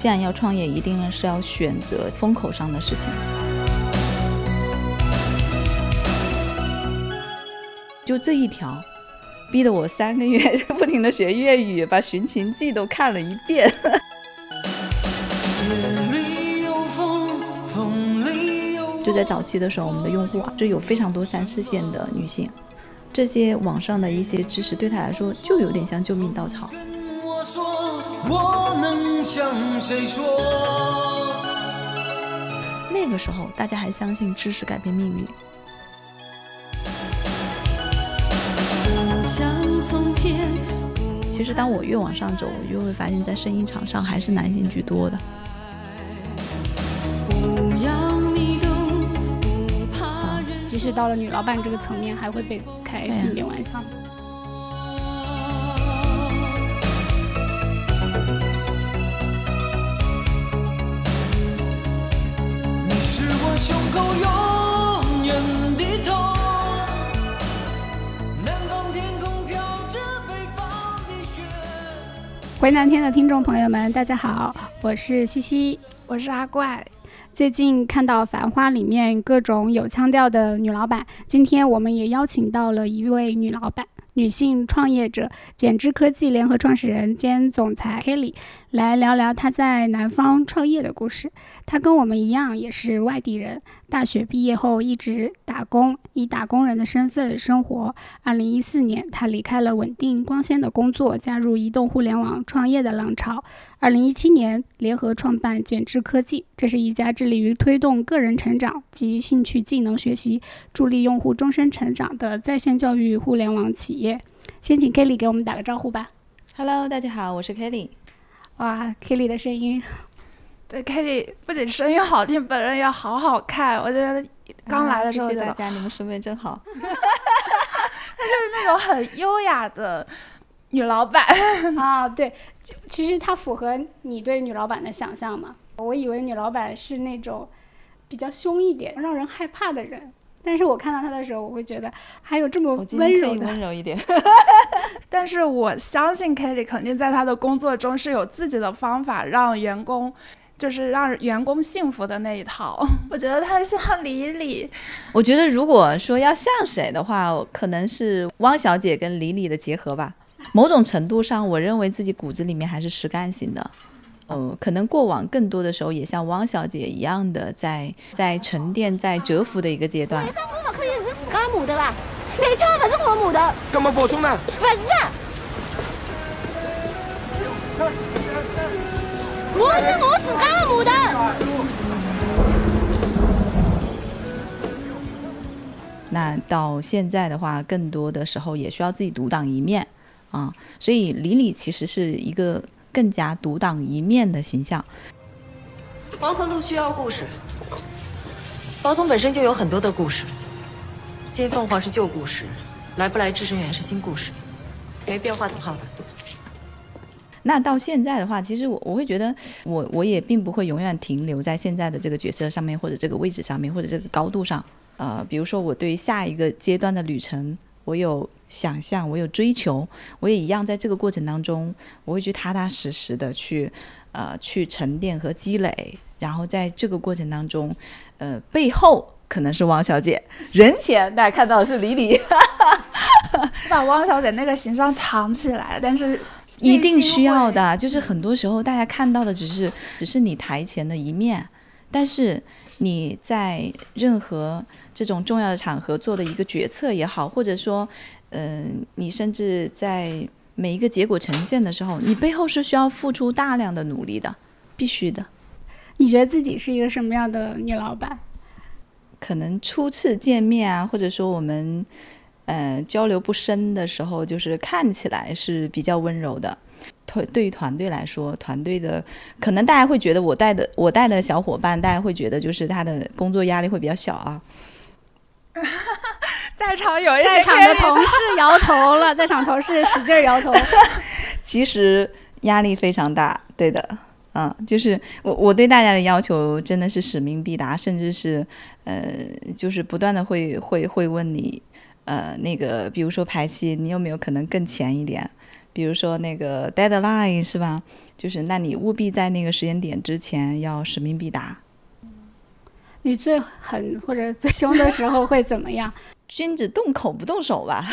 既然要创业，一定是要选择风口上的事情。就这一条，逼得我三个月不停的学粤语，把《寻秦记》都看了一遍。就在早期的时候，我们的用户啊，就有非常多三四线的女性，这些网上的一些知识对她来说就有点像救命稻草。那个时候，大家还相信知识改变命运。其实，当我越往上走，我就会发现，在声音场上还是男性居多的。即使到了女老板这个层面，还会被开性别玩笑。回南天的听众朋友们，大家好，我是西西，我是阿怪。最近看到《繁花》里面各种有腔调的女老板，今天我们也邀请到了一位女老板。女性创业者减脂科技联合创始人兼总裁 Kelly 来聊聊她在南方创业的故事。她跟我们一样也是外地人，大学毕业后一直打工，以打工人的身份生活。二零一四年，他离开了稳定光鲜的工作，加入移动互联网创业的浪潮。二零一七年，联合创办简知科技，这是一家致力于推动个人成长及兴趣技能学习，助力用户终身成长的在线教育互联网企业。先请 Kelly 给我们打个招呼吧。Hello，大家好，我是 Kelly。哇，Kelly 的声音，对 Kelly 不仅声音好听，本人也好好看。我觉得刚来的时候，谢谢大家，你们审美真好。她就是那种很优雅的。女老板 啊，对，其实她符合你对女老板的想象嘛。我以为女老板是那种比较凶一点、让人害怕的人，但是我看到她的时候，我会觉得还有这么温柔的，温柔一点。但是我相信 Katie 肯定在她的工作中是有自己的方法，让员工就是让员工幸福的那一套。我觉得他像李李。我觉得如果说要像谁的话，可能是汪小姐跟李李的结合吧。某种程度上，我认为自己骨子里面还是实干型的，嗯，可能过往更多的时候也像汪小姐一样的，在在沉淀、在蛰伏的一个阶段。这我可以是自家母的吧？不是我母的。干嘛补充呢？不是，我是我自家母的。那到现在的话，更多的时候也需要自己独当一面。啊，所以李李其实是一个更加独当一面的形象。黄河路需要故事，宝总本身就有很多的故事。金凤凰是旧故事，来不来智深远是新故事，没必要画等号的。那到现在的话，其实我我会觉得，我我也并不会永远停留在现在的这个角色上面，或者这个位置上面，或者这个高度上。呃，比如说我对下一个阶段的旅程。我有想象，我有追求，我也一样，在这个过程当中，我会去踏踏实实的去，呃，去沉淀和积累，然后在这个过程当中，呃，背后可能是汪小姐，人前大家看到的是李李，把汪小姐那个形象藏起来，但是一定需要的，就是很多时候大家看到的只是只是你台前的一面，但是。你在任何这种重要的场合做的一个决策也好，或者说，嗯，你甚至在每一个结果呈现的时候，你背后是需要付出大量的努力的，必须的。你觉得自己是一个什么样的女老板？可能初次见面啊，或者说我们，呃，交流不深的时候，就是看起来是比较温柔的。团对于团队来说，团队的可能大家会觉得我带的我带的小伙伴，大家会觉得就是他的工作压力会比较小啊。在场有一些在场的同事摇头了，在场同事使劲摇头。其实压力非常大，对的，嗯，就是我我对大家的要求真的是使命必达，甚至是呃，就是不断的会会会问你，呃，那个比如说排期，你有没有可能更前一点？比如说那个 deadline 是吧？就是那你务必在那个时间点之前要使命必达。你最狠或者最凶的时候会怎么样？君子动口不动手吧。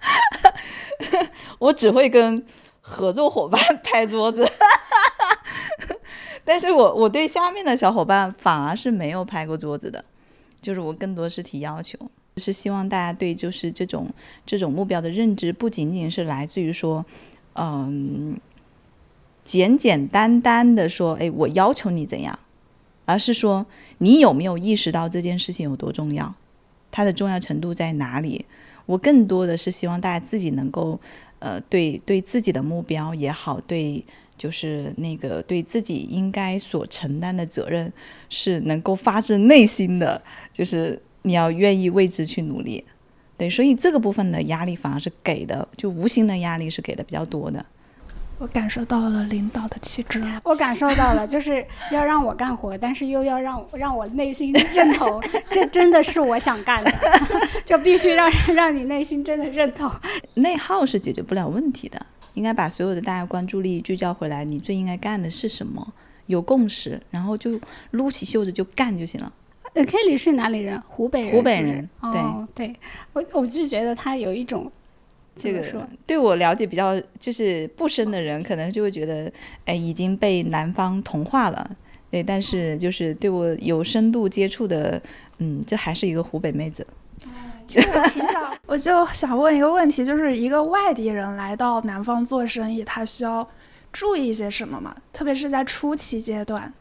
我只会跟合作伙伴拍桌子，但是我我对下面的小伙伴反而是没有拍过桌子的，就是我更多是提要求，是希望大家对就是这种这种目标的认知，不仅仅是来自于说，嗯，简简单单的说，哎，我要求你怎样，而是说你有没有意识到这件事情有多重要，它的重要程度在哪里？我更多的是希望大家自己能够，呃，对对自己的目标也好，对就是那个对自己应该所承担的责任，是能够发自内心的，就是你要愿意为之去努力，对，所以这个部分的压力反而是给的，就无形的压力是给的比较多的。我感受到了领导的气质，我感受到了，就是要让我干活，但是又要让让我内心 认同，这真的是我想干的，就必须让让你内心真的认同。内耗是解决不了问题的，应该把所有的大家关注力聚焦回来，你最应该干的是什么？有共识，然后就撸起袖子就干就行了。呃，Kelly 是哪里人？湖北人。湖北人。对对，我我就觉得他有一种。这个对我了解比较就是不深的人，可能就会觉得，哎，已经被南方同化了。对，但是就是对我有深度接触的，嗯，这还是一个湖北妹子。就挺想，我就想问一个问题，就是一个外地人来到南方做生意，他需要注意些什么吗？特别是在初期阶段。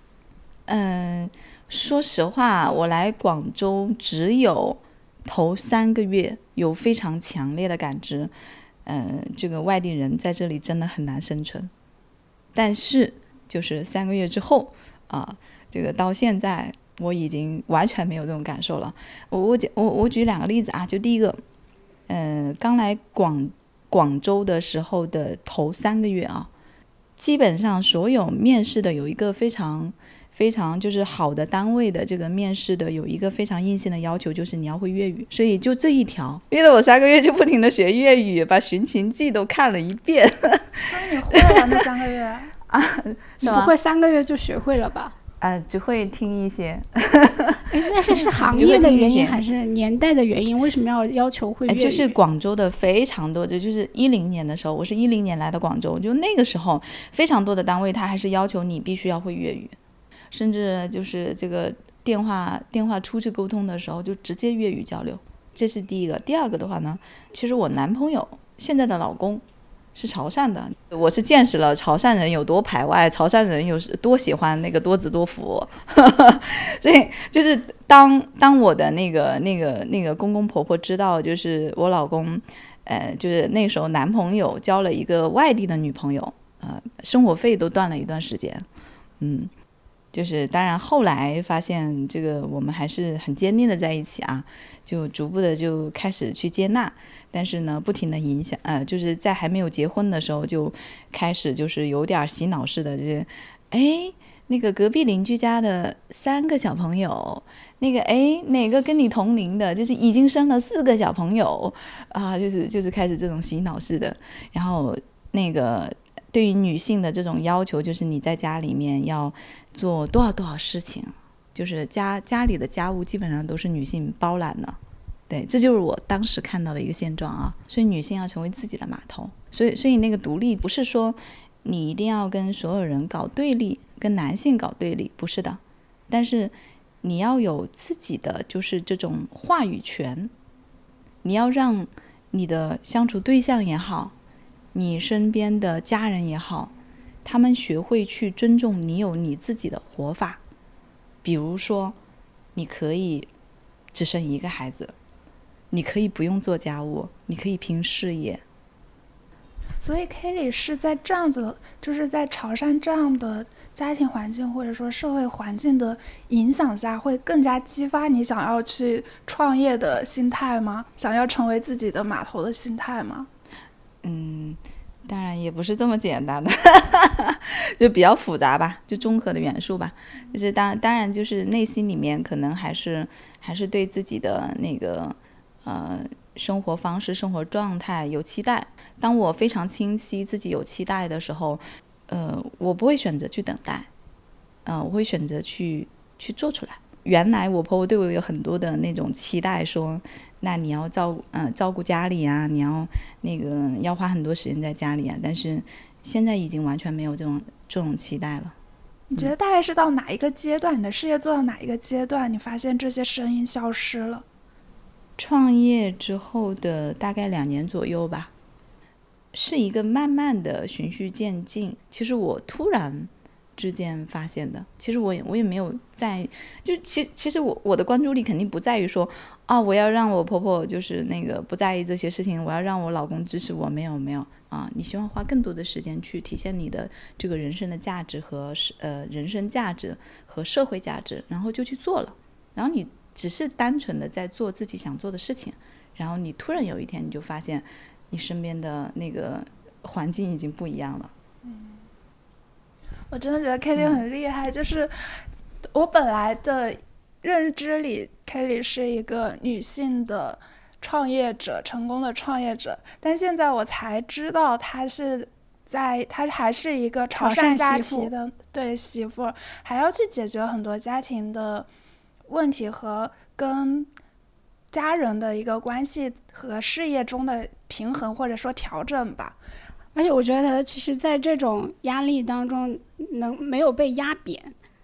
嗯，说实话，我来广州只有。头三个月有非常强烈的感知，嗯，这个外地人在这里真的很难生存。但是就是三个月之后啊，这个到现在我已经完全没有这种感受了。我我我我举两个例子啊，就第一个，嗯，刚来广广州的时候的头三个月啊，基本上所有面试的有一个非常。非常就是好的单位的这个面试的有一个非常硬性的要求，就是你要会粤语。所以就这一条，逼得我三个月就不停的学粤语，把《寻秦记》都看了一遍。所以你会了那三个月 啊？你不会三个月就学会了吧？啊，只会听一些。那是是行 业的原因还是年代的原因？为什么要要求会粤语？就是广州的非常多的，就是一零年的时候，我是一零年来的广州，就那个时候非常多的单位，他还是要求你必须要会粤语。甚至就是这个电话电话出去沟通的时候，就直接粤语交流，这是第一个。第二个的话呢，其实我男朋友现在的老公是潮汕的，我是见识了潮汕人有多排外，潮汕人有多喜欢那个多子多福，所以就是当当我的那个那个那个公公婆婆知道，就是我老公，呃，就是那时候男朋友交了一个外地的女朋友，呃，生活费都断了一段时间，嗯。就是当然，后来发现这个我们还是很坚定的在一起啊，就逐步的就开始去接纳，但是呢，不停的影响，呃，就是在还没有结婚的时候就开始就是有点洗脑式的，就是哎，那个隔壁邻居家的三个小朋友，那个哎哪个跟你同龄的，就是已经生了四个小朋友啊，就是就是开始这种洗脑式的，然后那个。对于女性的这种要求，就是你在家里面要做多少多少事情，就是家家里的家务基本上都是女性包揽的，对，这就是我当时看到的一个现状啊。所以女性要成为自己的码头，所以所以那个独立不是说你一定要跟所有人搞对立，跟男性搞对立，不是的，但是你要有自己的就是这种话语权，你要让你的相处对象也好。你身边的家人也好，他们学会去尊重你有你自己的活法。比如说，你可以只生一个孩子，你可以不用做家务，你可以拼事业。所以，Kelly 是在这样子，就是在潮汕这样的家庭环境或者说社会环境的影响下，会更加激发你想要去创业的心态吗？想要成为自己的码头的心态吗？嗯，当然也不是这么简单的，就比较复杂吧，就综合的元素吧。就是当当然就是内心里面可能还是还是对自己的那个呃生活方式、生活状态有期待。当我非常清晰自己有期待的时候，呃，我不会选择去等待，嗯，我会选择去去做出来。原来我婆婆对我有很多的那种期待，说，那你要照顾，嗯，照顾家里啊，你要那个要花很多时间在家里啊。但是现在已经完全没有这种这种期待了。你觉得大概是到哪一个阶段？你的事业做到哪一个阶段，你发现这些声音消失了？创业之后的大概两年左右吧，是一个慢慢的循序渐进。其实我突然之间发现的，其实我也我也没有在，就其其实我我的关注力肯定不在于说，啊，我要让我婆婆就是那个不在意这些事情，我要让我老公支持我，没有没有。啊，你希望花更多的时间去体现你的这个人生的价值和是呃人生价值和社会价值，然后就去做了。然后你只是单纯的在做自己想做的事情，然后你突然有一天你就发现，你身边的那个环境已经不一样了。嗯，我真的觉得 Kelly 很厉害，就是我本来的认知里，Kelly 是一个女性的。创业者，成功的创业者，但现在我才知道，她是在她还是一个潮汕家庭的对媳妇，还要去解决很多家庭的问题和跟家人的一个关系和事业中的平衡或者说调整吧。而且我觉得，其实，在这种压力当中，能没有被压扁。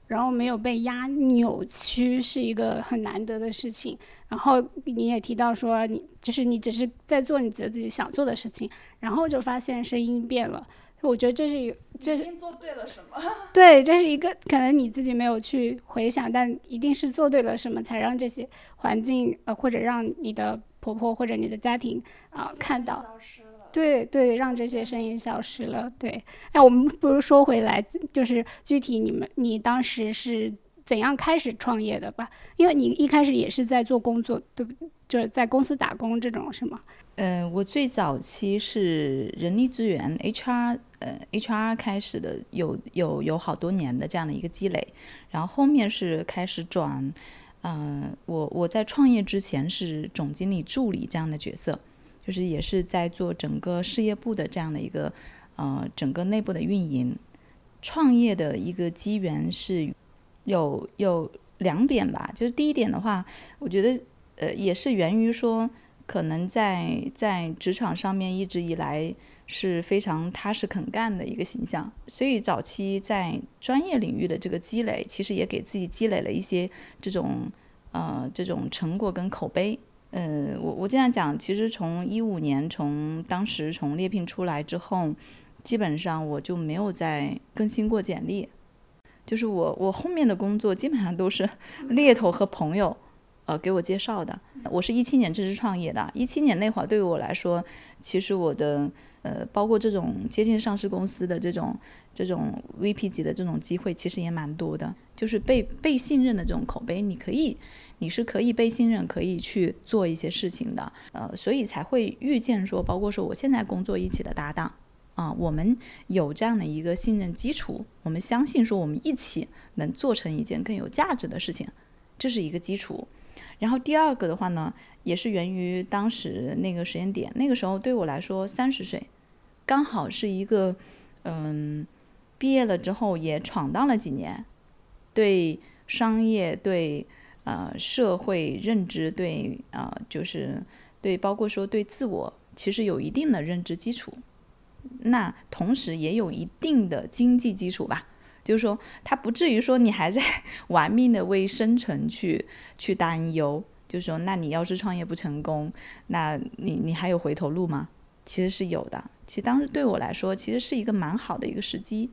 然后没有被压扭曲是一个很难得的事情。然后你也提到说，你就是你只是在做你自己想做的事情，然后就发现声音变了。我觉得这是一，这是做对了什么？对，这是一个可能你自己没有去回想，但一定是做对了什么，才让这些环境呃或者让你的婆婆或者你的家庭啊看到。对对，让这些声音消失了。对，哎，我们不如说回来，就是具体你们，你当时是怎样开始创业的吧？因为你一开始也是在做工作，对不？就是在公司打工这种是吗？嗯，我最早期是人力资源 HR，呃，HR 开始的，有有有好多年的这样的一个积累，然后后面是开始转，嗯，我我在创业之前是总经理助理这样的角色。就是也是在做整个事业部的这样的一个，呃，整个内部的运营。创业的一个机缘是有有两点吧，就是第一点的话，我觉得呃也是源于说，可能在在职场上面一直以来是非常踏实肯干的一个形象，所以早期在专业领域的这个积累，其实也给自己积累了一些这种呃这种成果跟口碑。呃，我我这样讲，其实从一五年，从当时从猎聘出来之后，基本上我就没有再更新过简历。就是我我后面的工作基本上都是 猎头和朋友，呃，给我介绍的。我是一七年正式创业的，一七年那会儿对于我来说，其实我的呃，包括这种接近上市公司的这种这种 VP 级的这种机会，其实也蛮多的。就是被被信任的这种口碑，你可以。你是可以被信任，可以去做一些事情的，呃，所以才会遇见说，包括说我现在工作一起的搭档，啊，我们有这样的一个信任基础，我们相信说我们一起能做成一件更有价值的事情，这是一个基础。然后第二个的话呢，也是源于当时那个时间点，那个时候对我来说三十岁，刚好是一个，嗯，毕业了之后也闯荡了几年，对商业对。呃，社会认知对啊，就是对，包括说对自我，其实有一定的认知基础。那同时也有一定的经济基础吧，就是说，他不至于说你还在 玩命的为生存去去担忧。就是说，那你要是创业不成功，那你你还有回头路吗？其实是有的。其实当时对我来说，其实是一个蛮好的一个时机。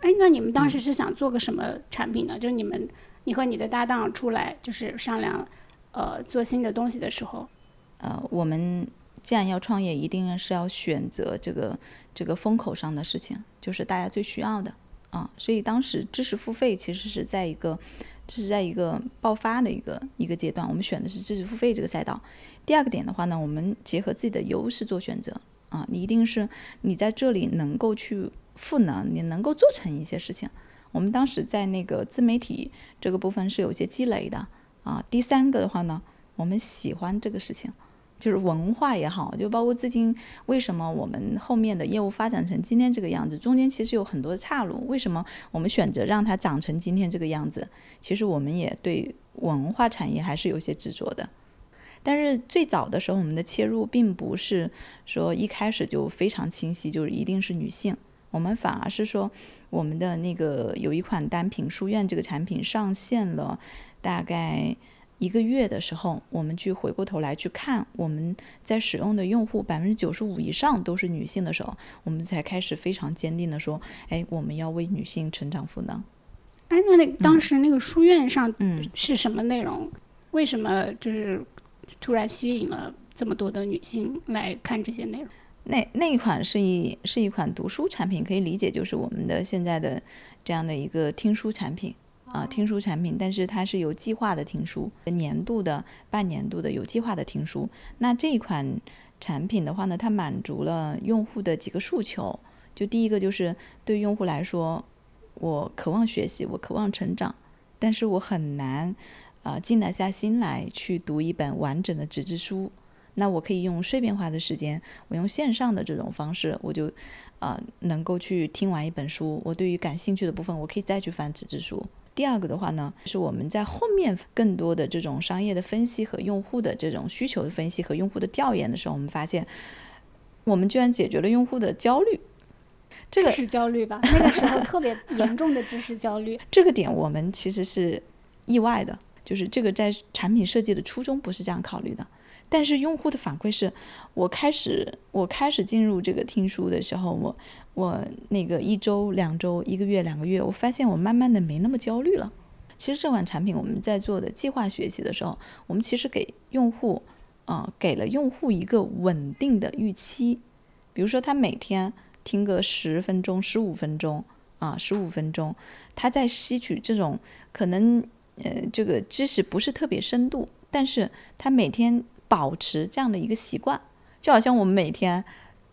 哎，那你们当时是想做个什么产品呢？就是你们。你和你的搭档出来就是商量，呃，做新的东西的时候，呃，我们既然要创业，一定是要选择这个这个风口上的事情，就是大家最需要的啊。所以当时知识付费其实是在一个，这是在一个爆发的一个一个阶段，我们选的是知识付费这个赛道。第二个点的话呢，我们结合自己的优势做选择啊，你一定是你在这里能够去赋能，你能够做成一些事情。我们当时在那个自媒体这个部分是有些积累的啊。第三个的话呢，我们喜欢这个事情，就是文化也好，就包括资金，为什么我们后面的业务发展成今天这个样子，中间其实有很多岔路。为什么我们选择让它长成今天这个样子？其实我们也对文化产业还是有些执着的。但是最早的时候，我们的切入并不是说一开始就非常清晰，就是一定是女性。我们反而是说，我们的那个有一款单品书院这个产品上线了，大概一个月的时候，我们去回过头来去看我们在使用的用户百分之九十五以上都是女性的时候，我们才开始非常坚定的说，哎，我们要为女性成长赋能。哎，那那当时那个书院上嗯，是什么内容？为什么就是突然吸引了这么多的女性来看这些内容？那那一款是一是一款读书产品，可以理解就是我们的现在的这样的一个听书产品啊，听书产品，但是它是有计划的听书，年度的、半年度的有计划的听书。那这一款产品的话呢，它满足了用户的几个诉求，就第一个就是对用户来说，我渴望学习，我渴望成长，但是我很难啊、呃静得下心来去读一本完整的纸质书。那我可以用碎片化的时间，我用线上的这种方式，我就，呃，能够去听完一本书。我对于感兴趣的部分，我可以再去翻纸质书。第二个的话呢，是我们在后面更多的这种商业的分析和用户的这种需求的分析和用户的调研的时候，我们发现，我们居然解决了用户的焦虑。这个知识焦虑吧，那个时候特别严重的知识焦虑。这个点我们其实是意外的，就是这个在产品设计的初衷不是这样考虑的。但是用户的反馈是，我开始我开始进入这个听书的时候，我我那个一周、两周、一个月、两个月，我发现我慢慢的没那么焦虑了。其实这款产品我们在做的计划学习的时候，我们其实给用户，呃，给了用户一个稳定的预期，比如说他每天听个十分钟、十五分钟啊，十五分钟，他在吸取这种可能呃这个知识不是特别深度，但是他每天保持这样的一个习惯，就好像我们每天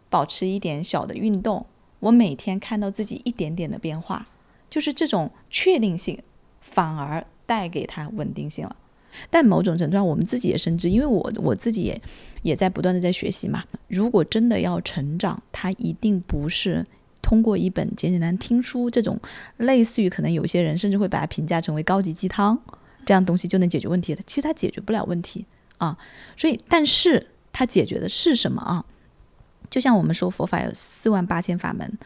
保持一点小的运动，我每天看到自己一点点的变化，就是这种确定性反而带给他稳定性了。但某种程度上，我们自己也深知，因为我我自己也也在不断的在学习嘛。如果真的要成长，它一定不是通过一本简简单听书这种类似于可能有些人甚至会把它评价成为高级鸡汤这样东西就能解决问题的。其实它解决不了问题啊。所以，但是它解决的是什么啊？就像我们说佛法有四万八千法门，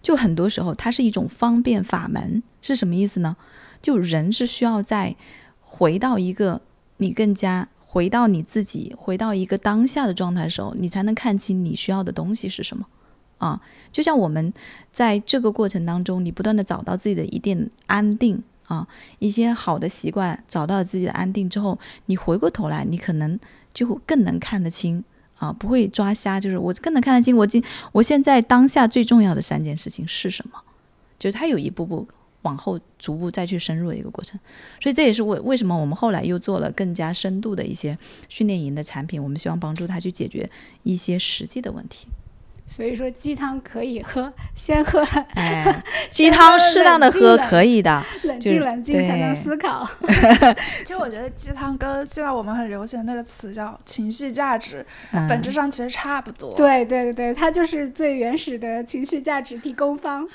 就很多时候它是一种方便法门，是什么意思呢？就人是需要在回到一个你更加回到你自己，回到一个当下的状态的时候，你才能看清你需要的东西是什么啊。就像我们在这个过程当中，你不断的找到自己的一定安定啊，一些好的习惯，找到自己的安定之后，你回过头来，你可能就会更能看得清啊，不会抓瞎。就是我更能看得清我今我现在当下最重要的三件事情是什么，就是它有一步步。往后逐步再去深入的一个过程，所以这也是为为什么我们后来又做了更加深度的一些训练营的产品，我们希望帮助他去解决一些实际的问题。所以说鸡汤可以喝，先喝了，哎，鸡汤适当的喝可以的，冷静冷静才能思考。其实我觉得鸡汤跟现在我们很流行的那个词叫情绪价值，嗯本质上其实差不多。对对对，它就是最原始的情绪价值提供方。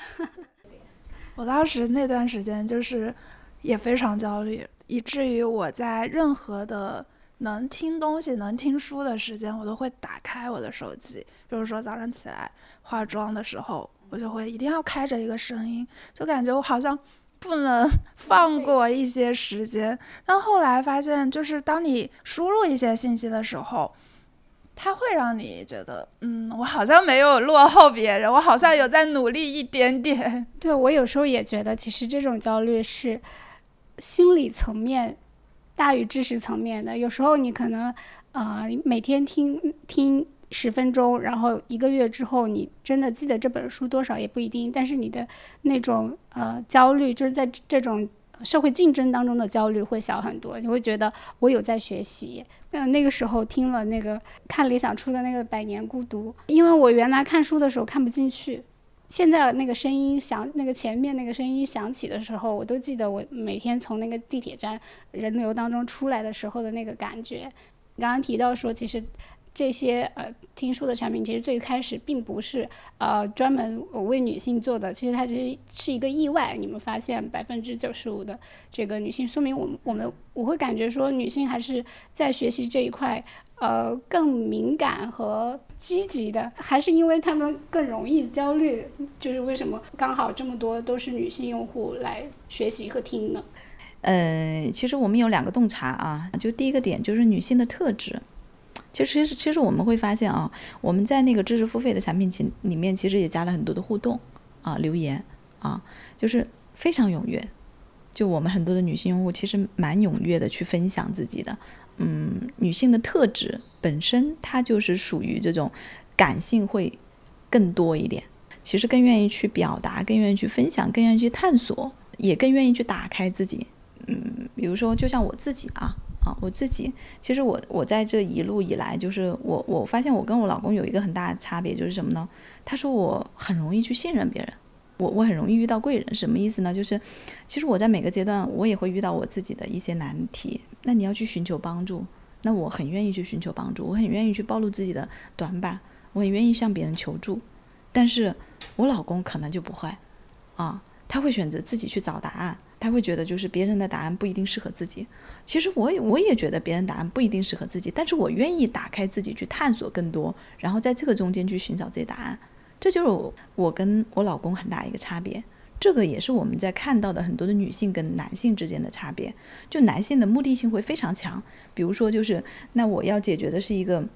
我当时那段时间就是也非常焦虑，以至于我在任何的能听东西、能听书的时间，我都会打开我的手机。就是说早上起来化妆的时候，我就会一定要开着一个声音，就感觉我好像不能放过一些时间。但后来发现，就是当你输入一些信息的时候，它会让你觉得，嗯，我好像没有落后别人，我好像有在努力一点点。对我有时候也觉得，其实这种焦虑是心理层面大于知识层面的。有时候你可能呃每天听听十分钟，然后一个月之后你真的记得这本书多少也不一定，但是你的那种呃焦虑，就是在这种。社会竞争当中的焦虑会小很多，你会觉得我有在学习。那那个时候听了那个看理想出的那个《百年孤独》，因为我原来看书的时候看不进去，现在那个声音响，那个前面那个声音响起的时候，我都记得我每天从那个地铁站人流当中出来的时候的那个感觉。刚刚提到说，其实这些呃听书的产品，其实最开始并不是呃专门为女性做的，其实它其实是一个意外。你们发现百分之九十五的这个女性，说明我们我们我会感觉说女性还是在学习这一块呃更敏感和积极的，还是因为她们更容易焦虑？就是为什么刚好这么多都是女性用户来学习和听呢？呃，其实我们有两个洞察啊，就第一个点就是女性的特质。其实其实，其实我们会发现啊，我们在那个知识付费的产品群里面，其实也加了很多的互动啊，留言啊，就是非常踊跃。就我们很多的女性用户，其实蛮踊跃的去分享自己的。嗯，女性的特质本身，它就是属于这种感性会更多一点，其实更愿意去表达，更愿意去分享，更愿意去探索，也更愿意去打开自己。嗯，比如说，就像我自己啊，啊，我自己，其实我我在这一路以来，就是我我发现我跟我老公有一个很大的差别，就是什么呢？他说我很容易去信任别人，我我很容易遇到贵人，什么意思呢？就是其实我在每个阶段，我也会遇到我自己的一些难题，那你要去寻求帮助，那我很愿意去寻求帮助，我很愿意去暴露自己的短板，我很愿意向别人求助，但是我老公可能就不会，啊，他会选择自己去找答案。他会觉得就是别人的答案不一定适合自己，其实我也我也觉得别人答案不一定适合自己，但是我愿意打开自己去探索更多，然后在这个中间去寻找自己答案，这就是我跟我老公很大一个差别。这个也是我们在看到的很多的女性跟男性之间的差别。就男性的目的性会非常强，比如说就是那我要解决的是一个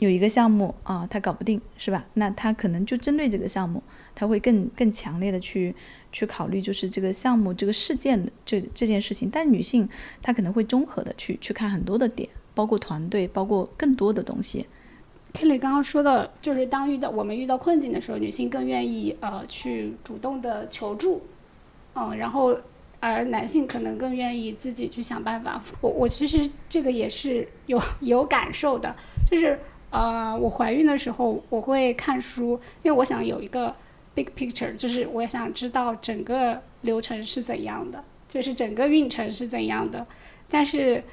有一个项目啊，他搞不定是吧？那他可能就针对这个项目，他会更更强烈的去。去考虑就是这个项目、这个事件的这这件事情，但女性她可能会综合的去去看很多的点，包括团队，包括更多的东西。K 刚刚说到，就是当遇到我们遇到困境的时候，女性更愿意呃去主动的求助，嗯，然后而男性可能更愿意自己去想办法。我我其实这个也是有有感受的，就是呃我怀孕的时候我会看书，因为我想有一个。Big picture 就是我想知道整个流程是怎样的，就是整个运程是怎样的。但是，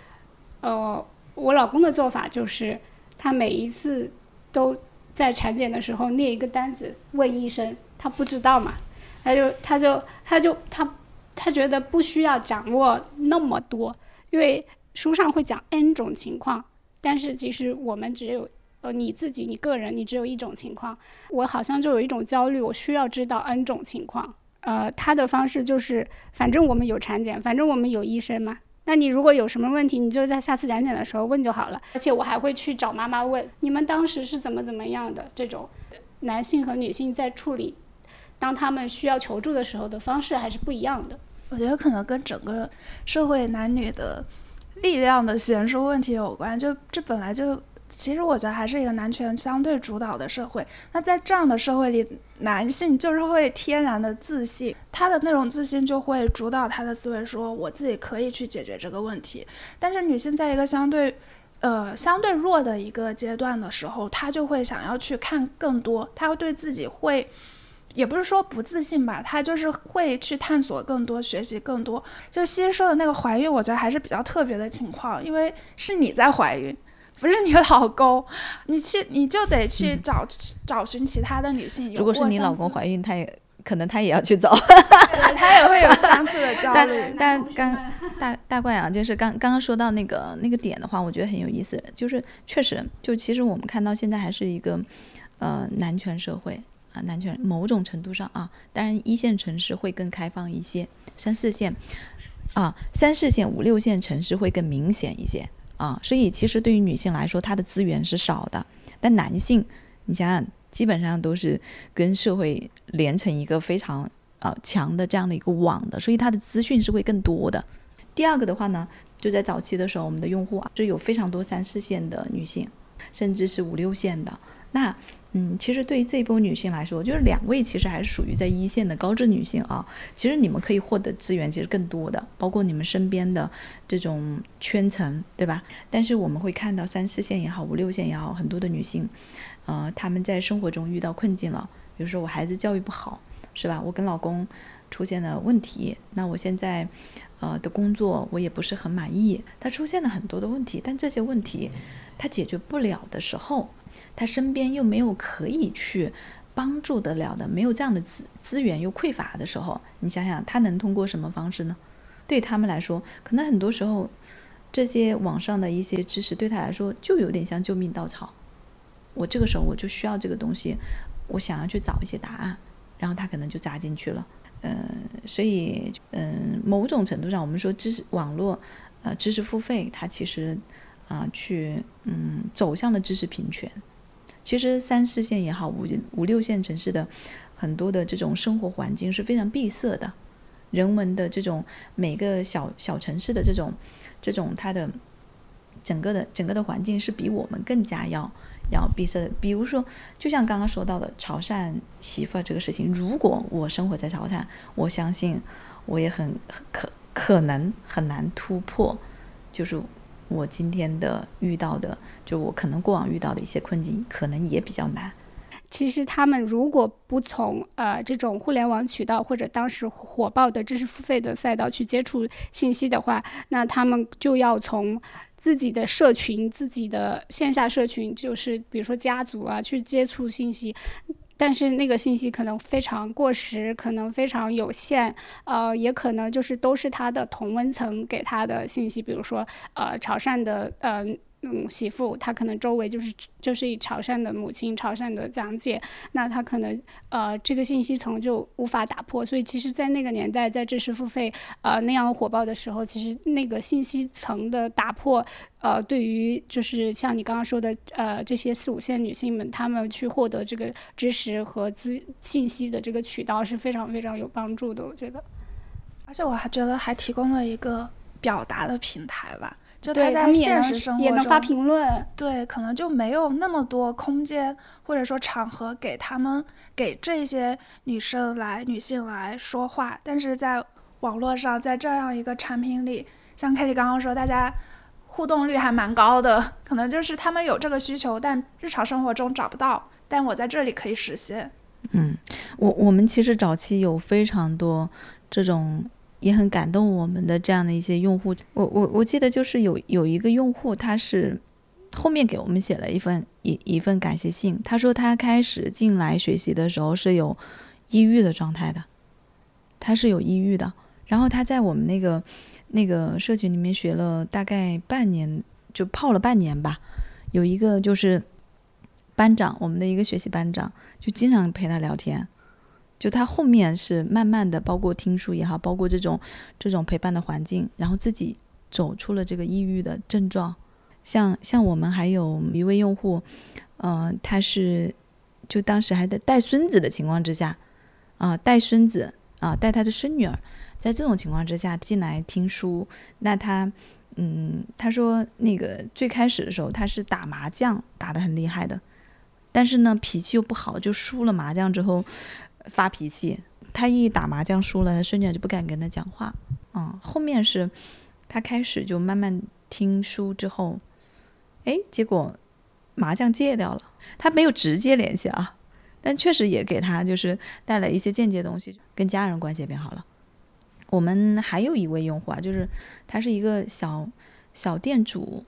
呃，我老公的做法就是，他每一次都在产检的时候列一个单子问医生，他不知道嘛，他就他就他就他他觉得不需要掌握那么多，因为书上会讲 N 种情况，但是其实我们只有。呃，你自己，你个人，你只有一种情况，我好像就有一种焦虑，我需要知道 N 种情况。呃，他的方式就是，反正我们有产检，反正我们有医生嘛。那你如果有什么问题，你就在下次讲解的时候问就好了。而且我还会去找妈妈问，你们当时是怎么怎么样的？这种男性和女性在处理，当他们需要求助的时候的方式还是不一样的。我觉得可能跟整个社会男女的力量的悬殊问题有关。就这本来就。其实我觉得还是一个男权相对主导的社会。那在这样的社会里，男性就是会天然的自信，他的那种自信就会主导他的思维，说我自己可以去解决这个问题。但是女性在一个相对，呃，相对弱的一个阶段的时候，她就会想要去看更多，她会对自己会，也不是说不自信吧，她就是会去探索更多，学习更多。就西说的那个怀孕，我觉得还是比较特别的情况，因为是你在怀孕。不是你老公，你去 你就得去找找寻其他的女性。如果是你老公怀孕，他也可能他也要去找，他也会有相似的 焦虑。但刚大大怪啊，就是刚刚刚说到那个那个点的话，我觉得很有意思。就是确实，就其实我们看到现在还是一个呃男权社会啊，男权某种程度上啊，当然一线城市会更开放一些，三四线啊，三四线五六线城市会更明显一些。啊，所以其实对于女性来说，她的资源是少的，但男性，你想想，基本上都是跟社会连成一个非常啊强的这样的一个网的，所以他的资讯是会更多的。第二个的话呢，就在早期的时候，我们的用户啊，就有非常多三四线的女性，甚至是五六线的。那嗯，其实对于这一波女性来说，就是两位其实还是属于在一线的高质女性啊。其实你们可以获得资源其实更多的，包括你们身边的这种圈层，对吧？但是我们会看到三四线也好，五六线也好，很多的女性，呃，她们在生活中遇到困境了，比如说我孩子教育不好，是吧？我跟老公出现了问题，那我现在呃的工作我也不是很满意，他出现了很多的问题，但这些问题他解决不了的时候，他身边又没有可以去帮助得了的，没有这样的资资源又匮乏的时候，你想想他能通过什么方式呢？对他们来说，可能很多时候这些网上的一些知识对他来说就有点像救命稻草。我这个时候我就需要这个东西，我想要去找一些答案，然后他可能就扎进去了。嗯，所以嗯，某种程度上，我们说知识网络，呃，知识付费，它其实啊，去嗯走向了知识平权。其实三四线也好，五五六线城市的很多的这种生活环境是非常闭塞的，人文的这种每个小小城市的这种这种它的整个的整个的环境是比我们更加要。要闭塞的，比如说，就像刚刚说到的潮汕媳妇儿这个事情，如果我生活在潮汕，我相信我也很可可能很难突破，就是我今天的遇到的，就我可能过往遇到的一些困境，可能也比较难。其实他们如果不从呃这种互联网渠道或者当时火爆的知识付费的赛道去接触信息的话，那他们就要从。自己的社群，自己的线下社群，就是比如说家族啊，去接触信息，但是那个信息可能非常过时，可能非常有限，呃，也可能就是都是他的同温层给他的信息，比如说呃潮汕的呃。嗯，媳妇她可能周围就是就是以潮汕的母亲、潮汕的讲解，那她可能呃这个信息层就无法打破。所以其实，在那个年代，在知识付费呃那样火爆的时候，其实那个信息层的打破，呃，对于就是像你刚刚说的呃这些四五线女性们，她们去获得这个知识和资信息的这个渠道是非常非常有帮助的。我觉得，而且我还觉得还提供了一个表达的平台吧。就他在现实生活中也能发评论，对，可能就没有那么多空间或者说场合给他们给这些女生来女性来说话，但是在网络上，在这样一个产品里，像凯蒂刚刚说，大家互动率还蛮高的，可能就是他们有这个需求，但日常生活中找不到，但我在这里可以实现。嗯，我我们其实早期有非常多这种。也很感动我们的这样的一些用户，我我我记得就是有有一个用户，他是后面给我们写了一份一一份感谢信，他说他开始进来学习的时候是有抑郁的状态的，他是有抑郁的，然后他在我们那个那个社群里面学了大概半年，就泡了半年吧，有一个就是班长，我们的一个学习班长，就经常陪他聊天。就他后面是慢慢的，包括听书也好，包括这种这种陪伴的环境，然后自己走出了这个抑郁的症状。像像我们还有一位用户，嗯，他是就当时还在带孙子的情况之下，啊，带孙子啊，带他的孙女儿，在这种情况之下进来听书。那他，嗯，他说那个最开始的时候他是打麻将打得很厉害的，但是呢脾气又不好，就输了麻将之后。发脾气，他一打麻将输了，他孙女就不敢跟他讲话。嗯，后面是，他开始就慢慢听书之后，哎，结果麻将戒掉了。他没有直接联系啊，但确实也给他就是带来一些间接东西，跟家人关系也变好了。我们还有一位用户啊，就是他是一个小小店主，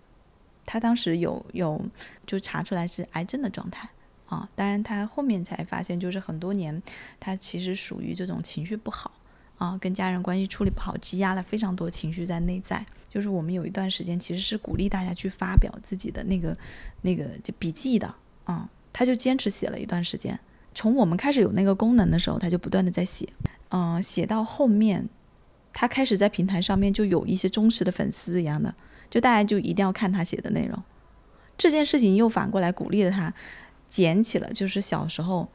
他当时有有就查出来是癌症的状态。啊，当然，他后面才发现，就是很多年，他其实属于这种情绪不好啊，跟家人关系处理不好，积压了非常多情绪在内在。就是我们有一段时间其实是鼓励大家去发表自己的那个那个就笔记的啊，他就坚持写了一段时间。从我们开始有那个功能的时候，他就不断的在写，嗯，写到后面，他开始在平台上面就有一些忠实的粉丝一样的，就大家就一定要看他写的内容。这件事情又反过来鼓励了他。捡起了就是小时候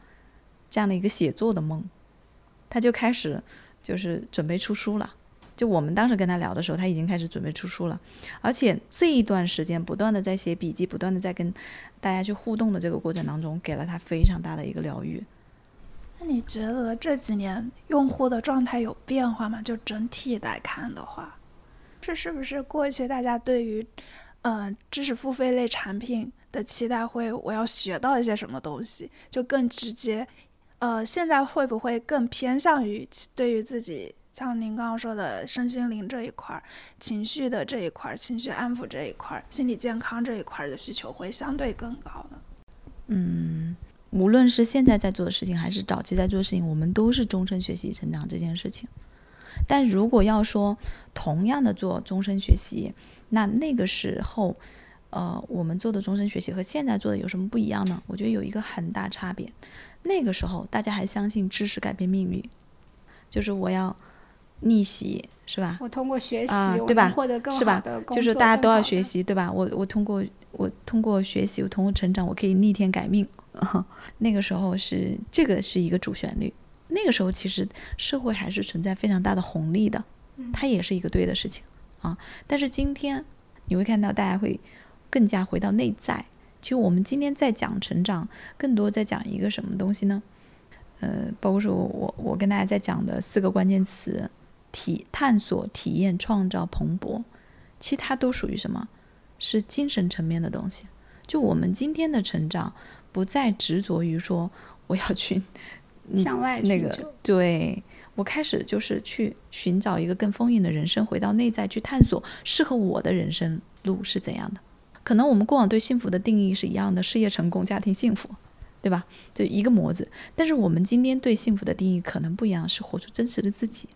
这样的一个写作的梦，他就开始就是准备出书了。就我们当时跟他聊的时候，他已经开始准备出书了，而且这一段时间不断的在写笔记，不断的在跟大家去互动的这个过程当中，给了他非常大的一个疗愈。那你觉得这几年用户的状态有变化吗？就整体来看的话，这是不是过去大家对于嗯知识付费类产品？的期待会，我要学到一些什么东西，就更直接，呃，现在会不会更偏向于对于自己，像您刚刚说的身心灵这一块儿、情绪的这一块儿、情绪安抚这一块儿、心理健康这一块儿的需求会相对更高呢？嗯，无论是现在在做的事情，还是早期在做的事情，我们都是终身学习成长这件事情。但如果要说同样的做终身学习，那那个时候，呃，我们做的终身学习和现在做的有什么不一样呢？我觉得有一个很大差别。那个时候大家还相信知识改变命运，就是我要逆袭，是吧？我通过学习，啊，对吧？获得更是吧？就是大家都要学习，对吧？我我通过我通过学习，我通过成长，我可以逆天改命。那个时候是这个是一个主旋律。那个时候其实社会还是存在非常大的红利的，它也是一个对的事情啊。但是今天你会看到大家会更加回到内在。其实我们今天在讲成长，更多在讲一个什么东西呢？呃，包括说我我跟大家在讲的四个关键词：体、探索、体验、创造、蓬勃。其实它都属于什么？是精神层面的东西。就我们今天的成长，不再执着于说我要去 向外那个，对我开始就是去寻找一个更丰盈的人生，回到内在去探索适合我的人生路是怎样的。可能我们过往对幸福的定义是一样的，事业成功、家庭幸福，对吧？就一个模子。但是我们今天对幸福的定义可能不一样，是活出真实的自己。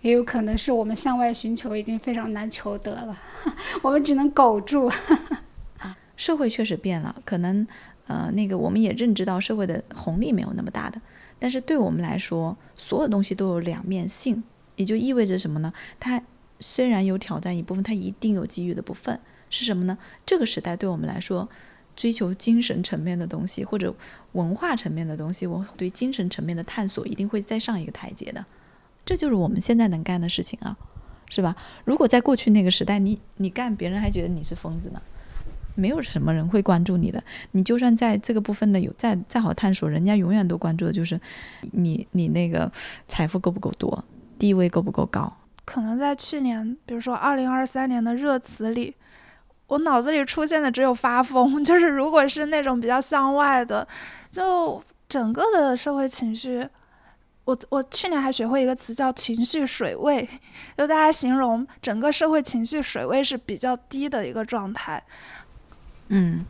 也有可能是我们向外寻求已经非常难求得了，我们只能苟住。社会确实变了，可能呃，那个我们也认知到社会的红利没有那么大的。但是对我们来说，所有东西都有两面性，也就意味着什么呢？它虽然有挑战一部分，它一定有机遇的部分。是什么呢？这个时代对我们来说，追求精神层面的东西或者文化层面的东西，我对精神层面的探索一定会再上一个台阶的。这就是我们现在能干的事情啊，是吧？如果在过去那个时代，你你干，别人还觉得你是疯子呢，没有什么人会关注你的。你就算在这个部分的有再再好探索，人家永远都关注的就是你你那个财富够不够多，地位够不够高。可能在去年，比如说二零二三年的热词里。我脑子里出现的只有发疯，就是如果是那种比较向外的，就整个的社会情绪，我我去年还学会一个词叫情绪水位，就大家形容整个社会情绪水位是比较低的一个状态。嗯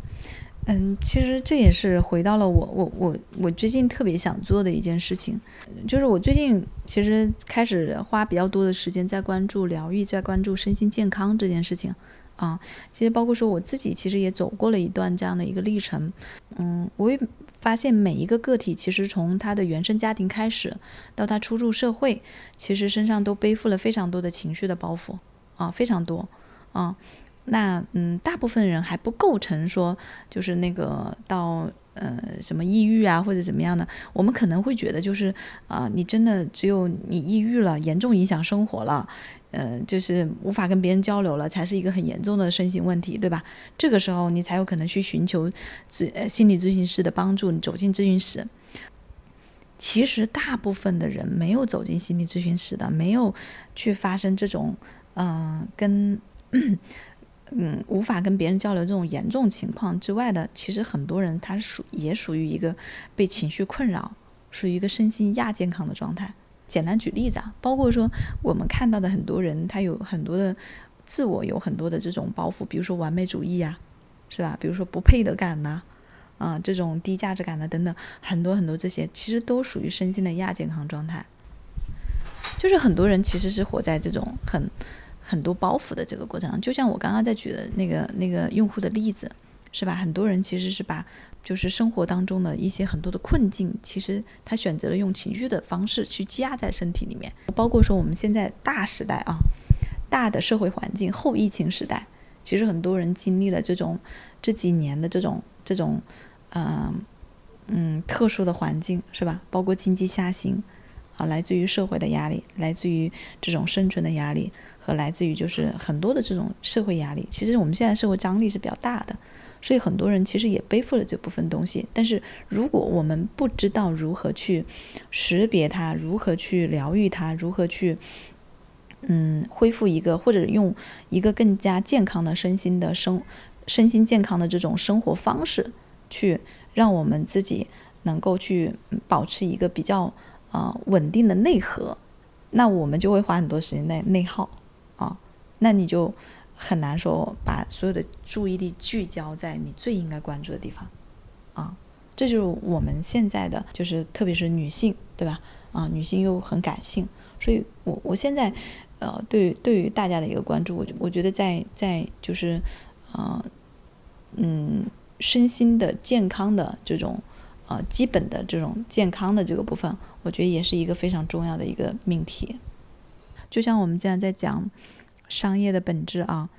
嗯，其实这也是回到了我我我我最近特别想做的一件事情，就是我最近其实开始花比较多的时间在关注疗愈，在关注身心健康这件事情。啊，其实包括说我自己，其实也走过了一段这样的一个历程。嗯，我也发现每一个个体，其实从他的原生家庭开始，到他初入社会，其实身上都背负了非常多的情绪的包袱啊，非常多啊。那嗯，大部分人还不构成说，就是那个到呃什么抑郁啊或者怎么样的。我们可能会觉得就是啊，你真的只有你抑郁了，严重影响生活了。嗯，就是无法跟别人交流了，才是一个很严重的身心问题，对吧？这个时候你才有可能去寻求咨心理咨询师的帮助，你走进咨询室。其实大部分的人没有走进心理咨询室的，没有去发生这种嗯跟嗯无法跟别人交流这种严重情况之外的，其实很多人他属也属于一个被情绪困扰，属于一个身心亚健康的状态。简单举例子啊，包括说我们看到的很多人，他有很多的自我，有很多的这种包袱，比如说完美主义呀，是吧？比如说不配得感呐，啊，这种低价值感的等等，很多很多这些，其实都属于身心的亚健康状态。就是很多人其实是活在这种很很多包袱的这个过程中，就像我刚刚在举的那个那个用户的例子，是吧？很多人其实是把。就是生活当中的一些很多的困境，其实他选择了用情绪的方式去积压在身体里面。包括说我们现在大时代啊，大的社会环境后疫情时代，其实很多人经历了这种这几年的这种这种嗯嗯特殊的环境，是吧？包括经济下行啊，来自于社会的压力，来自于这种生存的压力，和来自于就是很多的这种社会压力。其实我们现在社会张力是比较大的。所以很多人其实也背负了这部分东西，但是如果我们不知道如何去识别它，如何去疗愈它，如何去嗯恢复一个或者用一个更加健康的身心的生身心健康的这种生活方式，去让我们自己能够去保持一个比较呃稳定的内核，那我们就会花很多时间在内耗啊，那你就很难说把所有的注意力聚焦在你最应该关注的地方啊。这就是我们现在的，就是特别是女性，对吧？啊，女性又很感性，所以我我现在，呃，对于对于大家的一个关注，我我觉得在在就是，呃，嗯，身心的健康的这种，呃，基本的这种健康的这个部分，我觉得也是一个非常重要的一个命题。就像我们这样在讲商业的本质啊。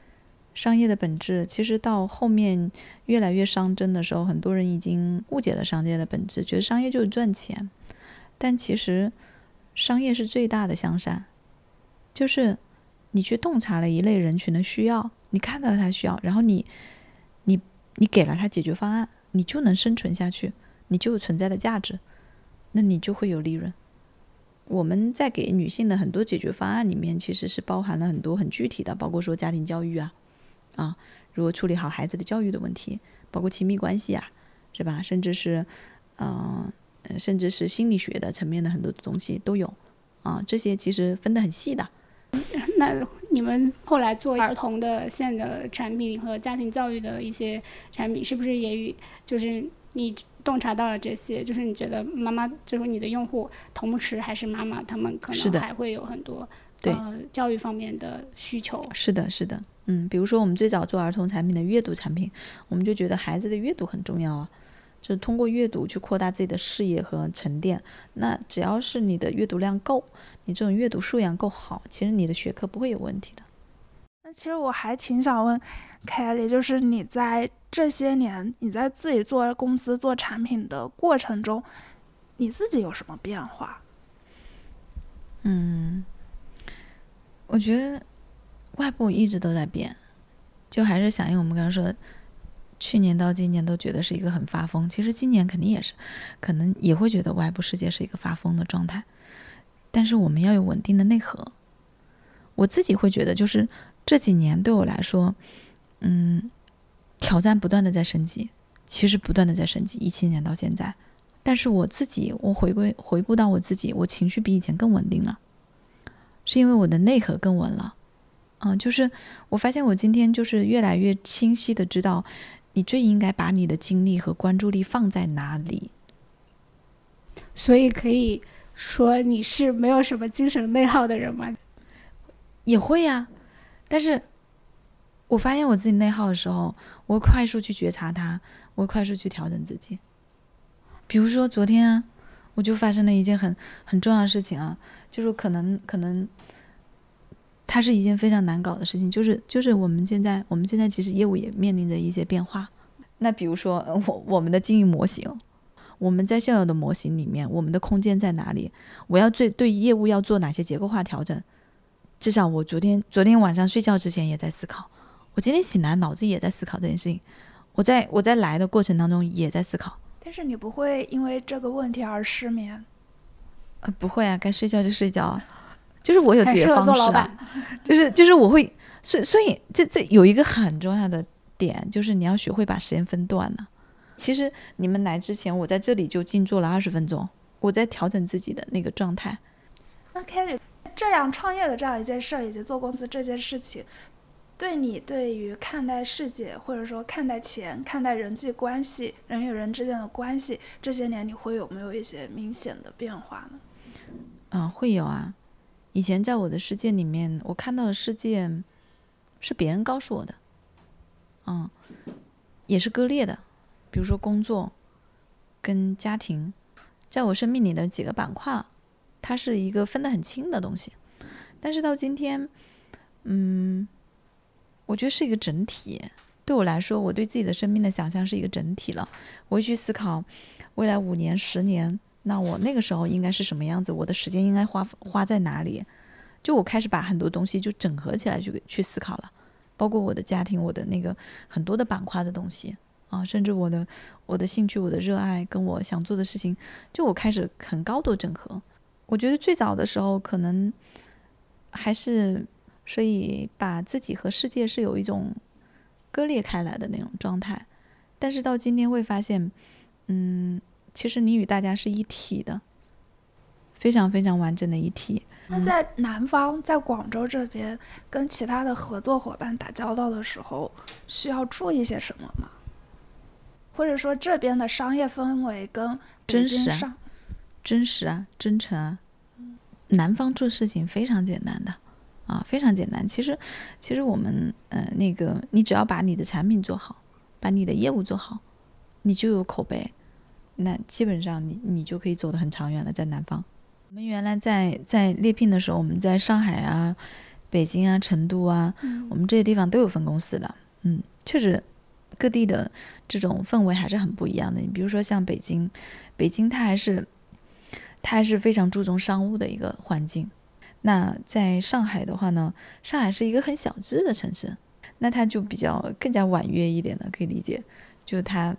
商业的本质，其实到后面越来越商真的时候，很多人已经误解了商业的本质，觉得商业就是赚钱。但其实，商业是最大的向善，就是你去洞察了一类人群的需要，你看到他需要，然后你，你，你给了他解决方案，你就能生存下去，你就有存在的价值，那你就会有利润。我们在给女性的很多解决方案里面，其实是包含了很多很具体的，包括说家庭教育啊。啊，如何处理好孩子的教育的问题，包括亲密关系啊，是吧？甚至是，嗯，甚至是心理学的层面的很多的东西都有，啊，这些其实分得很细的。那你们后来做儿童的线的产品和家庭教育的一些产品，是不是也与就是你洞察到了这些？就是你觉得妈妈，就是你的用户，同时还是妈妈，他们可能还会有很多对教育方面的需求。是的，是的。嗯，比如说我们最早做儿童产品的阅读产品，我们就觉得孩子的阅读很重要啊，就是通过阅读去扩大自己的视野和沉淀。那只要是你的阅读量够，你这种阅读素养够好，其实你的学科不会有问题的。其实我还挺想问，Kelly，就是你在这些年你在自己做公司做产品的过程中，你自己有什么变化？嗯，我觉得。外部一直都在变，就还是响应我们刚刚说，去年到今年都觉得是一个很发疯，其实今年肯定也是，可能也会觉得外部世界是一个发疯的状态，但是我们要有稳定的内核。我自己会觉得，就是这几年对我来说，嗯，挑战不断的在升级，其实不断的在升级，一七年到现在，但是我自己，我回归回顾到我自己，我情绪比以前更稳定了，是因为我的内核更稳了。嗯，就是我发现我今天就是越来越清晰的知道，你最应该把你的精力和关注力放在哪里。所以可以说你是没有什么精神内耗的人吗？也会呀，但是我发现我自己内耗的时候，我会快速去觉察它，我会快速去调整自己。比如说昨天啊，我就发生了一件很很重要的事情啊，就是可能可能。它是一件非常难搞的事情，就是就是我们现在我们现在其实业务也面临着一些变化。那比如说我我们的经营模型，我们在现有的模型里面，我们的空间在哪里？我要最对业务要做哪些结构化调整？至少我昨天昨天晚上睡觉之前也在思考，我今天醒来脑子也在思考这件事情。我在我在来的过程当中也在思考。但是你不会因为这个问题而失眠？呃，不会啊，该睡觉就睡觉啊。就是我有自己的方式啊，就是就是我会，所以所以这这有一个很重要的点，就是你要学会把时间分段呢。其实你们来之前，我在这里就静坐了二十分钟，我在调整自己的那个状态。那 Kelly 这样创业的这样一件事儿，以及做公司这件事情，对你对于看待世界，或者说看待钱、看待人际关系、人与人之间的关系，这些年你会有没有一些明显的变化呢？嗯，会有啊。以前在我的世界里面，我看到的世界是别人告诉我的，嗯，也是割裂的。比如说工作跟家庭，在我生命里的几个板块，它是一个分得很清的东西。但是到今天，嗯，我觉得是一个整体。对我来说，我对自己的生命的想象是一个整体了。我会去思考未来五年、十年。那我那个时候应该是什么样子？我的时间应该花花在哪里？就我开始把很多东西就整合起来去去思考了，包括我的家庭，我的那个很多的板块的东西啊，甚至我的我的兴趣、我的热爱跟我想做的事情，就我开始很高度整合。我觉得最早的时候可能还是所以把自己和世界是有一种割裂开来的那种状态，但是到今天会发现，嗯。其实你与大家是一体的，非常非常完整的一体。那在南方，在广州这边跟其他的合作伙伴打交道的时候，需要注意些什么吗？或者说这边的商业氛围跟真实啊，真实啊，真诚啊。南方做事情非常简单的啊，非常简单。其实，其实我们呃那个，你只要把你的产品做好，把你的业务做好，你就有口碑，那基本上你你就可以走得很长远了。在南方，我们原来在在猎聘的时候，我们在上海啊、北京啊、成都啊，我们这些地方都有分公司的。嗯，确实。各地的这种氛围还是很不一样的。你比如说像北京，北京它还是它是非常注重商务的一个环境。那在上海的话呢，上海是一个很小资的城市，那它就比较更加婉约一点的，可以理解。就它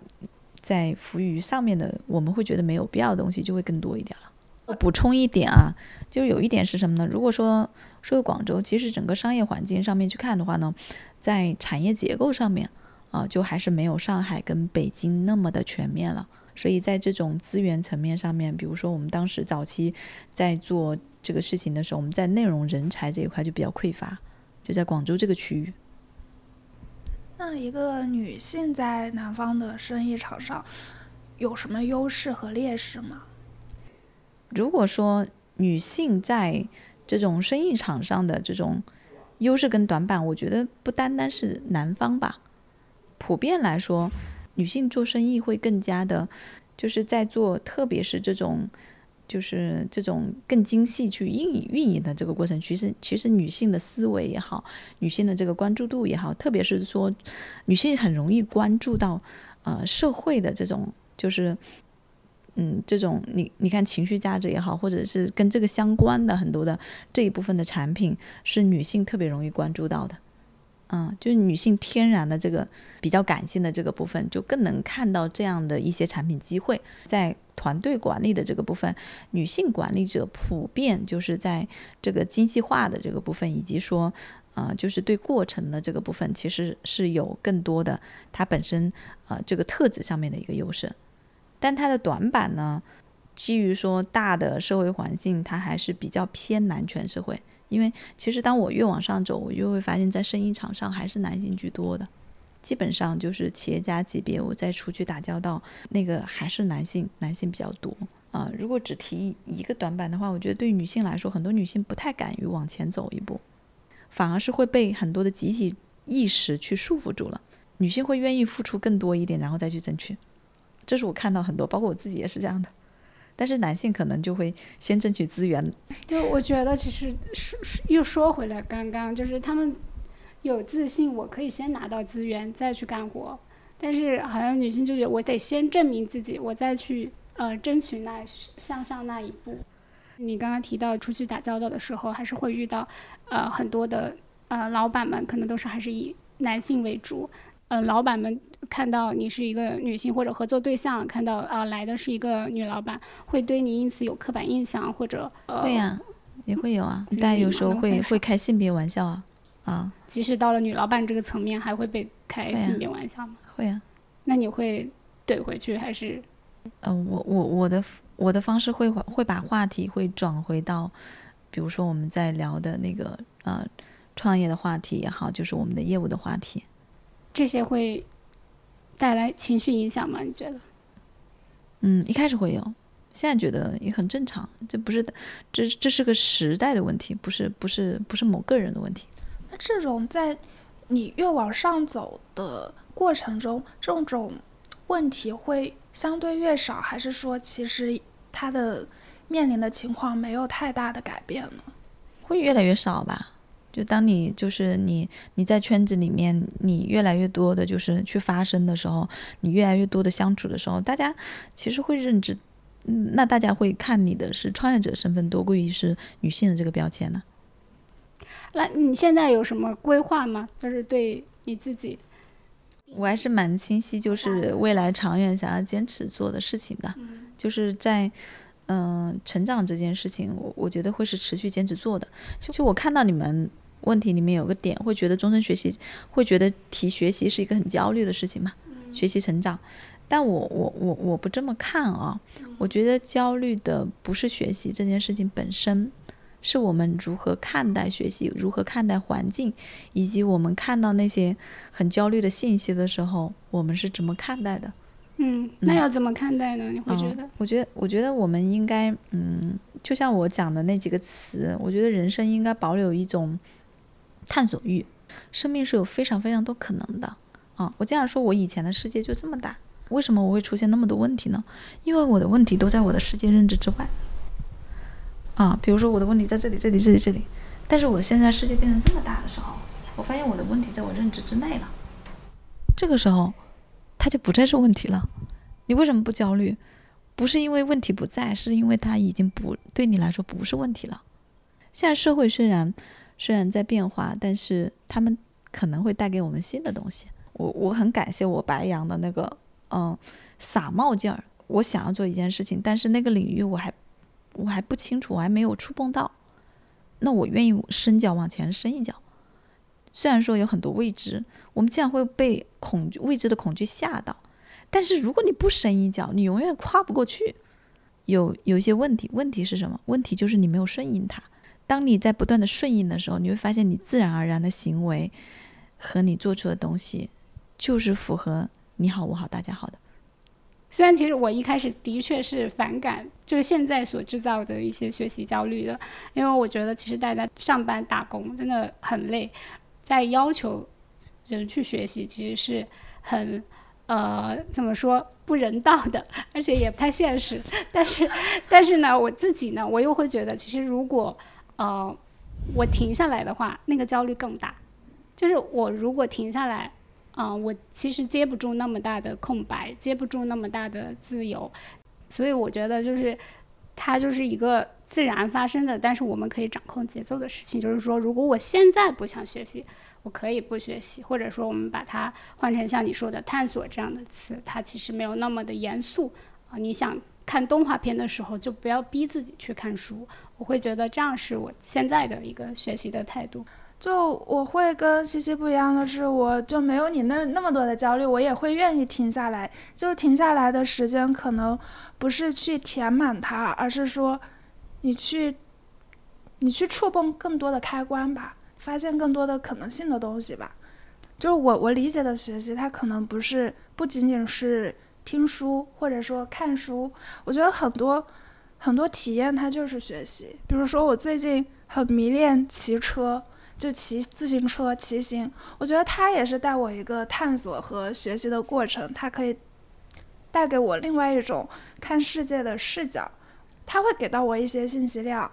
在服务于上面的，我们会觉得没有必要的东西就会更多一点了。我补充一点啊，就有一点是什么呢？如果说说广州，其实整个商业环境上面去看的话呢，在产业结构上面。啊，就还是没有上海跟北京那么的全面了，所以在这种资源层面上面，比如说我们当时早期在做这个事情的时候，我们在内容人才这一块就比较匮乏，就在广州这个区域。那一个女性在南方的生意场上有什么优势和劣势吗？如果说女性在这种生意场上的这种优势跟短板，我觉得不单单是南方吧。普遍来说，女性做生意会更加的，就是在做，特别是这种，就是这种更精细去运运营的这个过程。其实，其实女性的思维也好，女性的这个关注度也好，特别是说，女性很容易关注到，呃，社会的这种，就是，嗯，这种你你看情绪价值也好，或者是跟这个相关的很多的这一部分的产品，是女性特别容易关注到的。嗯，就是女性天然的这个比较感性的这个部分，就更能看到这样的一些产品机会。在团队管理的这个部分，女性管理者普遍就是在这个精细化的这个部分，以及说，呃，就是对过程的这个部分，其实是有更多的它本身呃这个特质上面的一个优势。但它的短板呢，基于说大的社会环境，它还是比较偏男权社会。因为其实当我越往上走，我就会发现，在生意场上还是男性居多的，基本上就是企业家级别，我再出去打交道，那个还是男性，男性比较多啊。如果只提一个短板的话，我觉得对女性来说，很多女性不太敢于往前走一步，反而是会被很多的集体意识去束缚住了。女性会愿意付出更多一点，然后再去争取，这是我看到很多，包括我自己也是这样的。但是男性可能就会先争取资源。就我觉得，其实说又说回来，刚刚就是他们有自信，我可以先拿到资源再去干活。但是好像女性就觉得我得先证明自己，我再去呃争取那向上那一步。你刚刚提到出去打交道的时候，还是会遇到呃很多的呃老板们，可能都是还是以男性为主。呃，老板们看到你是一个女性或者合作对象，看到啊来的是一个女老板，会对你因此有刻板印象，或者会呀，也会有啊。但有时候会会开性别玩笑啊啊。即使到了女老板这个层面，还会被开性别玩笑吗？会啊。那你会怼回去还是？嗯，我我我的我的方式会会把话题会转回到，比如说我们在聊的那个呃创业的话题也好，就是我们的业务的话题。这些会带来情绪影响吗？你觉得？嗯，一开始会有，现在觉得也很正常。这不是，这这是个时代的问题，不是不是不是某个人的问题。那这种在你越往上走的过程中，这种问题会相对越少，还是说其实他的面临的情况没有太大的改变呢？会越来越少吧。就当你就是你你在圈子里面，你越来越多的就是去发声的时候，你越来越多的相处的时候，大家其实会认知，那大家会看你的是创业者身份多过于是女性的这个标签呢。那你现在有什么规划吗？就是对你自己，我还是蛮清晰，就是未来长远想要坚持做的事情的，就是在。嗯，成长这件事情，我我觉得会是持续坚持做的。就我看到你们问题里面有个点，会觉得终身学习，会觉得提学习是一个很焦虑的事情嘛？学习成长，但我我我我不这么看啊，我觉得焦虑的不是学习这件事情本身，是我们如何看待学习，如何看待环境，以及我们看到那些很焦虑的信息的时候，我们是怎么看待的。嗯，那要怎么看待呢？你会觉得？我觉得，我觉得我们应该，嗯，就像我讲的那几个词，我觉得人生应该保留一种探索欲。生命是有非常非常多可能的啊！我经常说，我以前的世界就这么大，为什么我会出现那么多问题呢？因为我的问题都在我的世界认知之外啊。比如说，我的问题在这里，这里，这里，这里，但是我现在世界变成这么大的时候，我发现我的问题在我认知之内了。这个时候。它就不再是问题了，你为什么不焦虑？不是因为问题不在，是因为它已经不对你来说不是问题了。现在社会虽然虽然在变化，但是他们可能会带给我们新的东西。我我很感谢我白羊的那个嗯傻冒劲儿。我想要做一件事情，但是那个领域我还我还不清楚，我还没有触碰到。那我愿意伸脚往前伸一脚。虽然说有很多未知，我们经常会被恐惧、未知的恐惧吓到，但是如果你不伸一脚，你永远跨不过去。有有一些问题，问题是什么？问题就是你没有顺应它。当你在不断的顺应的时候，你会发现你自然而然的行为和你做出的东西，就是符合你好我好大家好的。虽然其实我一开始的确是反感，就是现在所制造的一些学习焦虑的，因为我觉得其实大家上班打工真的很累。在要求人去学习，其实是很呃怎么说不人道的，而且也不太现实。但是，但是呢，我自己呢，我又会觉得，其实如果呃我停下来的话，那个焦虑更大。就是我如果停下来，啊，我其实接不住那么大的空白，接不住那么大的自由。所以我觉得，就是它就是一个。自然发生的，但是我们可以掌控节奏的事情，就是说，如果我现在不想学习，我可以不学习，或者说，我们把它换成像你说的“探索”这样的词，它其实没有那么的严肃啊。你想看动画片的时候，就不要逼自己去看书。我会觉得这样是我现在的一个学习的态度。就我会跟西西不一样的是，我就没有你那那么多的焦虑，我也会愿意停下来。就停下来的时间，可能不是去填满它，而是说。你去，你去触碰更多的开关吧，发现更多的可能性的东西吧。就是我我理解的学习，它可能不是不仅仅是听书或者说看书。我觉得很多很多体验它就是学习。比如说我最近很迷恋骑车，就骑自行车、骑行。我觉得它也是带我一个探索和学习的过程。它可以带给我另外一种看世界的视角。它会给到我一些信息量，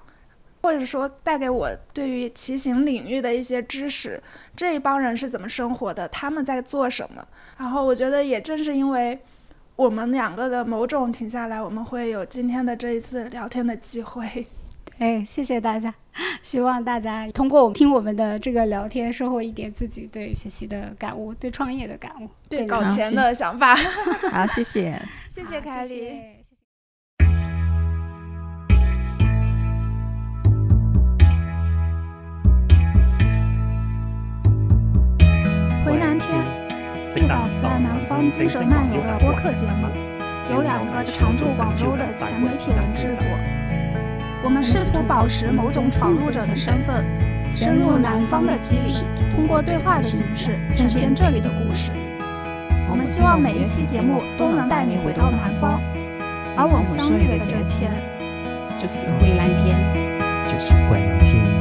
或者说带给我对于骑行领域的一些知识。这一帮人是怎么生活的？他们在做什么？然后我觉得也正是因为我们两个的某种停下来，我们会有今天的这一次聊天的机会。哎，谢谢大家。希望大家通过我听我们的这个聊天，收获一点自己对学习的感悟，对创业的感悟，对搞钱的想法。好，谢谢，谢谢凯丽。回南天，一档在南方精神漫游的播客节目，由两个常驻广州的前媒体人制作。我们试图保持某种闯入者的身份，深入南方的基地，通过对话的形式呈现这里的故事。我们希望每一期节目都能带你回到南方，而我们相遇的这天，就是回南天，就是回蓝天。